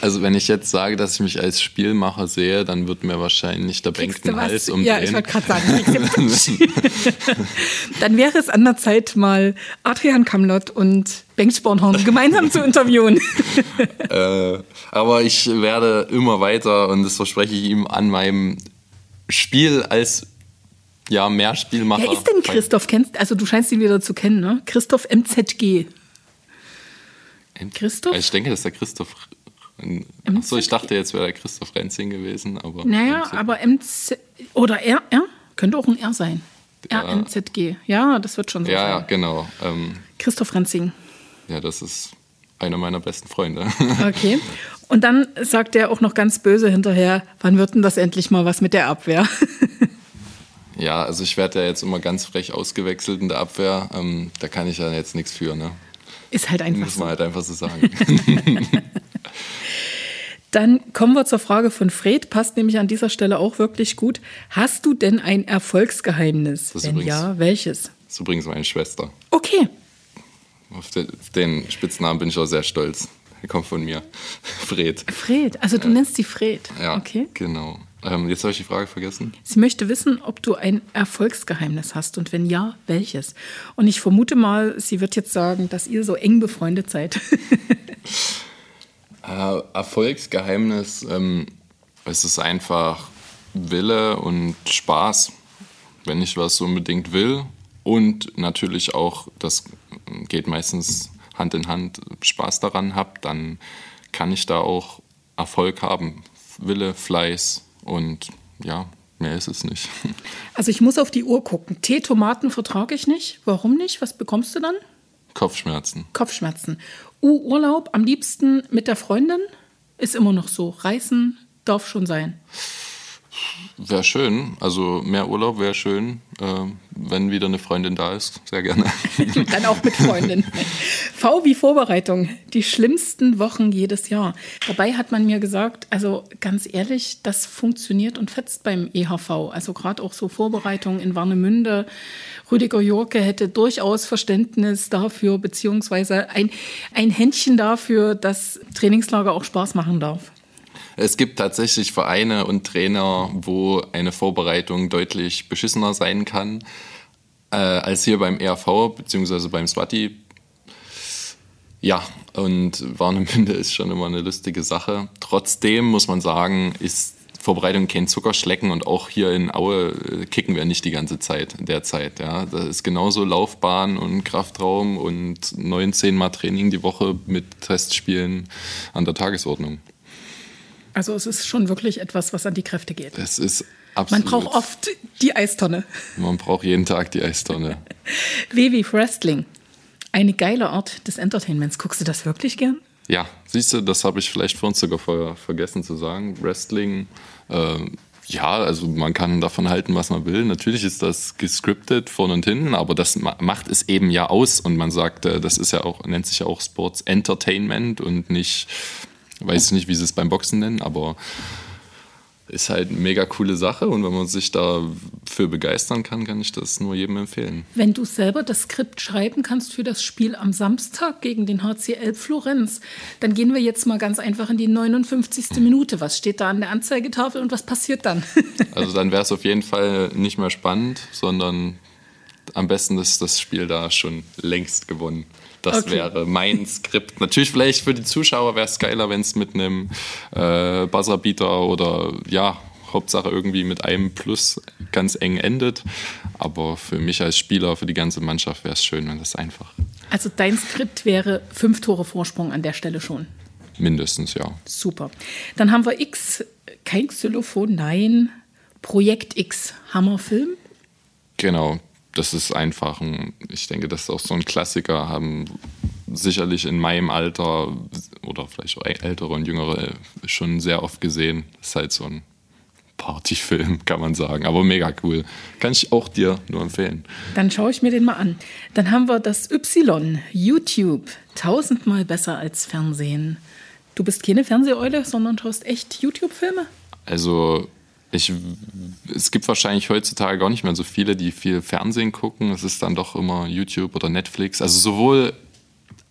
Also wenn ich jetzt sage, dass ich mich als Spielmacher sehe, dann wird mir wahrscheinlich der Bank den? Hals Ja, ich umdrehen. wollte gerade sagen, du- dann wäre es an der Zeit, mal Adrian Kamlott und Bengt Spornhorn gemeinsam zu interviewen. äh, aber ich werde immer weiter, und das verspreche ich ihm, an meinem Spiel als ja, mehr Spielmacher. Wer ist denn Christoph? Kennst, also du scheinst ihn wieder zu kennen, ne? Christoph MZG. Christoph? Ich denke, das ist der Christoph. Achso, ich dachte, jetzt wäre der Christoph Renzing gewesen, aber. Naja, aber MZ oder R, R? Könnte auch ein R sein. Ja. RMZG. Ja, das wird schon so Ja, ja, sein. genau. Ähm, Christoph Renzing. ja, das ist einer meiner besten Freunde. Okay. Und dann sagt er auch noch ganz böse hinterher, wann wird denn das endlich mal was mit der Abwehr? ja, also ich werde ja jetzt immer ganz frech ausgewechselt in der Abwehr. Ähm, da kann ich ja jetzt nichts für, ne? Ist halt einfach Muss so. man halt einfach so sagen. Dann kommen wir zur Frage von Fred, passt nämlich an dieser Stelle auch wirklich gut. Hast du denn ein Erfolgsgeheimnis? Das Wenn übrigens- ja, welches? Das ist übrigens meine Schwester. Okay. Auf den, auf den Spitznamen bin ich auch sehr stolz. Er kommt von mir. Fred. Fred, also du nennst sie Fred. Ja, Okay. genau. Ähm, jetzt habe ich die Frage vergessen. Sie möchte wissen, ob du ein Erfolgsgeheimnis hast und wenn ja, welches. Und ich vermute mal, sie wird jetzt sagen, dass ihr so eng befreundet seid. Äh, Erfolgsgeheimnis, ähm, es ist einfach Wille und Spaß, wenn ich was unbedingt will. Und natürlich auch, das geht meistens Hand in Hand, Spaß daran habe, dann kann ich da auch Erfolg haben. Wille, Fleiß und ja, Mehr ist es nicht. Also ich muss auf die Uhr gucken. Tee, Tomaten vertrage ich nicht. Warum nicht? Was bekommst du dann? Kopfschmerzen. Kopfschmerzen. Uh, Urlaub am liebsten mit der Freundin ist immer noch so. Reisen darf schon sein. Wäre schön. Also mehr Urlaub wäre schön. Äh, wenn wieder eine Freundin da ist, sehr gerne. Dann auch mit Freundin. V wie Vorbereitung. Die schlimmsten Wochen jedes Jahr. Dabei hat man mir gesagt, also ganz ehrlich, das funktioniert und fetzt beim EHV. Also gerade auch so Vorbereitungen in Warnemünde. Rüdiger Jorke hätte durchaus Verständnis dafür, beziehungsweise ein, ein Händchen dafür, dass Trainingslager auch Spaß machen darf. Es gibt tatsächlich Vereine und Trainer, wo eine Vorbereitung deutlich beschissener sein kann äh, als hier beim ERV bzw. beim Swati. Ja, und Warnemünde ist schon immer eine lustige Sache. Trotzdem muss man sagen, ist Vorbereitung kein Zuckerschlecken und auch hier in Aue äh, kicken wir nicht die ganze Zeit derzeit. Ja. Das ist genauso Laufbahn und Kraftraum und neun, zehn Mal Training die Woche mit Testspielen an der Tagesordnung. Also es ist schon wirklich etwas, was an die Kräfte geht. Das ist absolut. Man braucht oft die Eistonne. Man braucht jeden Tag die Eistonne. Wavy Wrestling. Eine geile Art des Entertainments. Guckst du das wirklich gern? Ja, siehst du, das habe ich vielleicht vor uns sogar vorher vergessen zu sagen. Wrestling, äh, ja, also man kann davon halten, was man will. Natürlich ist das gescriptet von und hinten, aber das macht es eben ja aus. Und man sagt, äh, das ist ja auch, nennt sich ja auch Sports Entertainment und nicht Weiß nicht, wie sie es beim Boxen nennen, aber ist halt eine mega coole Sache und wenn man sich dafür begeistern kann, kann ich das nur jedem empfehlen. Wenn du selber das Skript schreiben kannst für das Spiel am Samstag gegen den HCL Florenz, dann gehen wir jetzt mal ganz einfach in die 59. Minute. Was steht da an der Anzeigetafel und was passiert dann? also dann wäre es auf jeden Fall nicht mehr spannend, sondern am besten ist das Spiel da schon längst gewonnen. Das okay. wäre mein Skript. Natürlich vielleicht für die Zuschauer wäre es geiler, wenn es mit einem äh, Buzzerbeater oder ja, Hauptsache irgendwie mit einem Plus ganz eng endet. Aber für mich als Spieler, für die ganze Mannschaft wäre es schön, wenn das einfach. Also dein Skript wäre fünf Tore Vorsprung an der Stelle schon. Mindestens, ja. Super. Dann haben wir X, kein Xylophon, nein. Projekt X, Hammerfilm. Genau, das ist einfach ein, ich denke, das ist auch so ein Klassiker, haben sicherlich in meinem Alter oder vielleicht auch ältere und jüngere schon sehr oft gesehen. Das ist halt so ein Partyfilm, kann man sagen. Aber mega cool. Kann ich auch dir nur empfehlen. Dann schaue ich mir den mal an. Dann haben wir das Y, YouTube. Tausendmal besser als Fernsehen. Du bist keine Fernseheule, sondern schaust echt YouTube-Filme? Also ich, es gibt wahrscheinlich heutzutage gar nicht mehr so viele, die viel Fernsehen gucken. Es ist dann doch immer YouTube oder Netflix. Also sowohl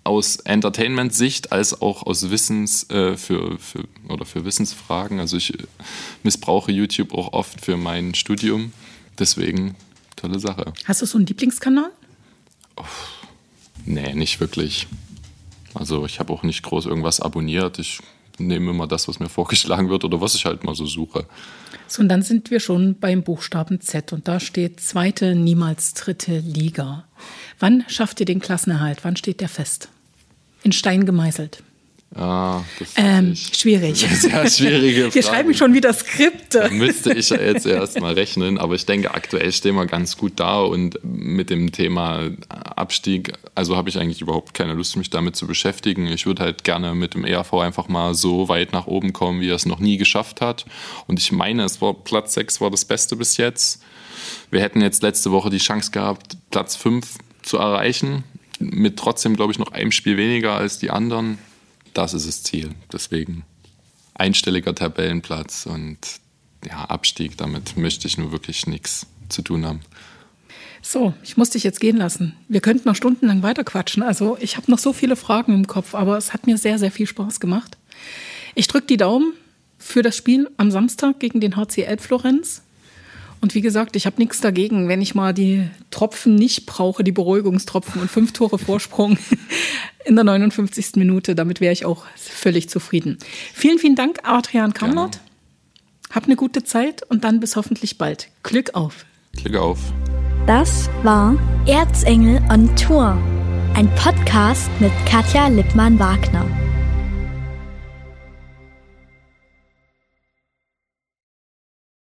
aus Entertainment-Sicht als auch aus Wissens äh, für, für, oder für Wissensfragen. Also ich missbrauche YouTube auch oft für mein Studium. Deswegen tolle Sache. Hast du so einen Lieblingskanal? Oh, nee, nicht wirklich. Also ich habe auch nicht groß irgendwas abonniert. Ich nehme immer das, was mir vorgeschlagen wird oder was ich halt mal so suche. So, und dann sind wir schon beim Buchstaben Z und da steht zweite, niemals dritte Liga. Wann schafft ihr den Klassenerhalt? Wann steht der fest? In Stein gemeißelt. Ah, ähm, schwierig. Sehr schwierige Frage. Wir schreiben schon wieder Skripte. Da müsste ich ja jetzt erstmal rechnen, aber ich denke, aktuell stehen wir ganz gut da und mit dem Thema Abstieg, also habe ich eigentlich überhaupt keine Lust, mich damit zu beschäftigen. Ich würde halt gerne mit dem ERV einfach mal so weit nach oben kommen, wie er es noch nie geschafft hat. Und ich meine, es war Platz 6 war das Beste bis jetzt. Wir hätten jetzt letzte Woche die Chance gehabt, Platz 5 zu erreichen, mit trotzdem, glaube ich, noch einem Spiel weniger als die anderen das ist das Ziel. Deswegen einstelliger Tabellenplatz und ja, Abstieg, damit möchte ich nur wirklich nichts zu tun haben. So, ich muss dich jetzt gehen lassen. Wir könnten noch stundenlang weiterquatschen. Also ich habe noch so viele Fragen im Kopf, aber es hat mir sehr, sehr viel Spaß gemacht. Ich drücke die Daumen für das Spiel am Samstag gegen den HCL Florenz. Und wie gesagt, ich habe nichts dagegen, wenn ich mal die Tropfen nicht brauche, die Beruhigungstropfen und fünf Tore Vorsprung in der 59. Minute. Damit wäre ich auch völlig zufrieden. Vielen, vielen Dank, Adrian Kamlert. Hab eine gute Zeit und dann bis hoffentlich bald. Glück auf. Glück auf. Das war Erzengel on Tour, ein Podcast mit Katja Lippmann-Wagner.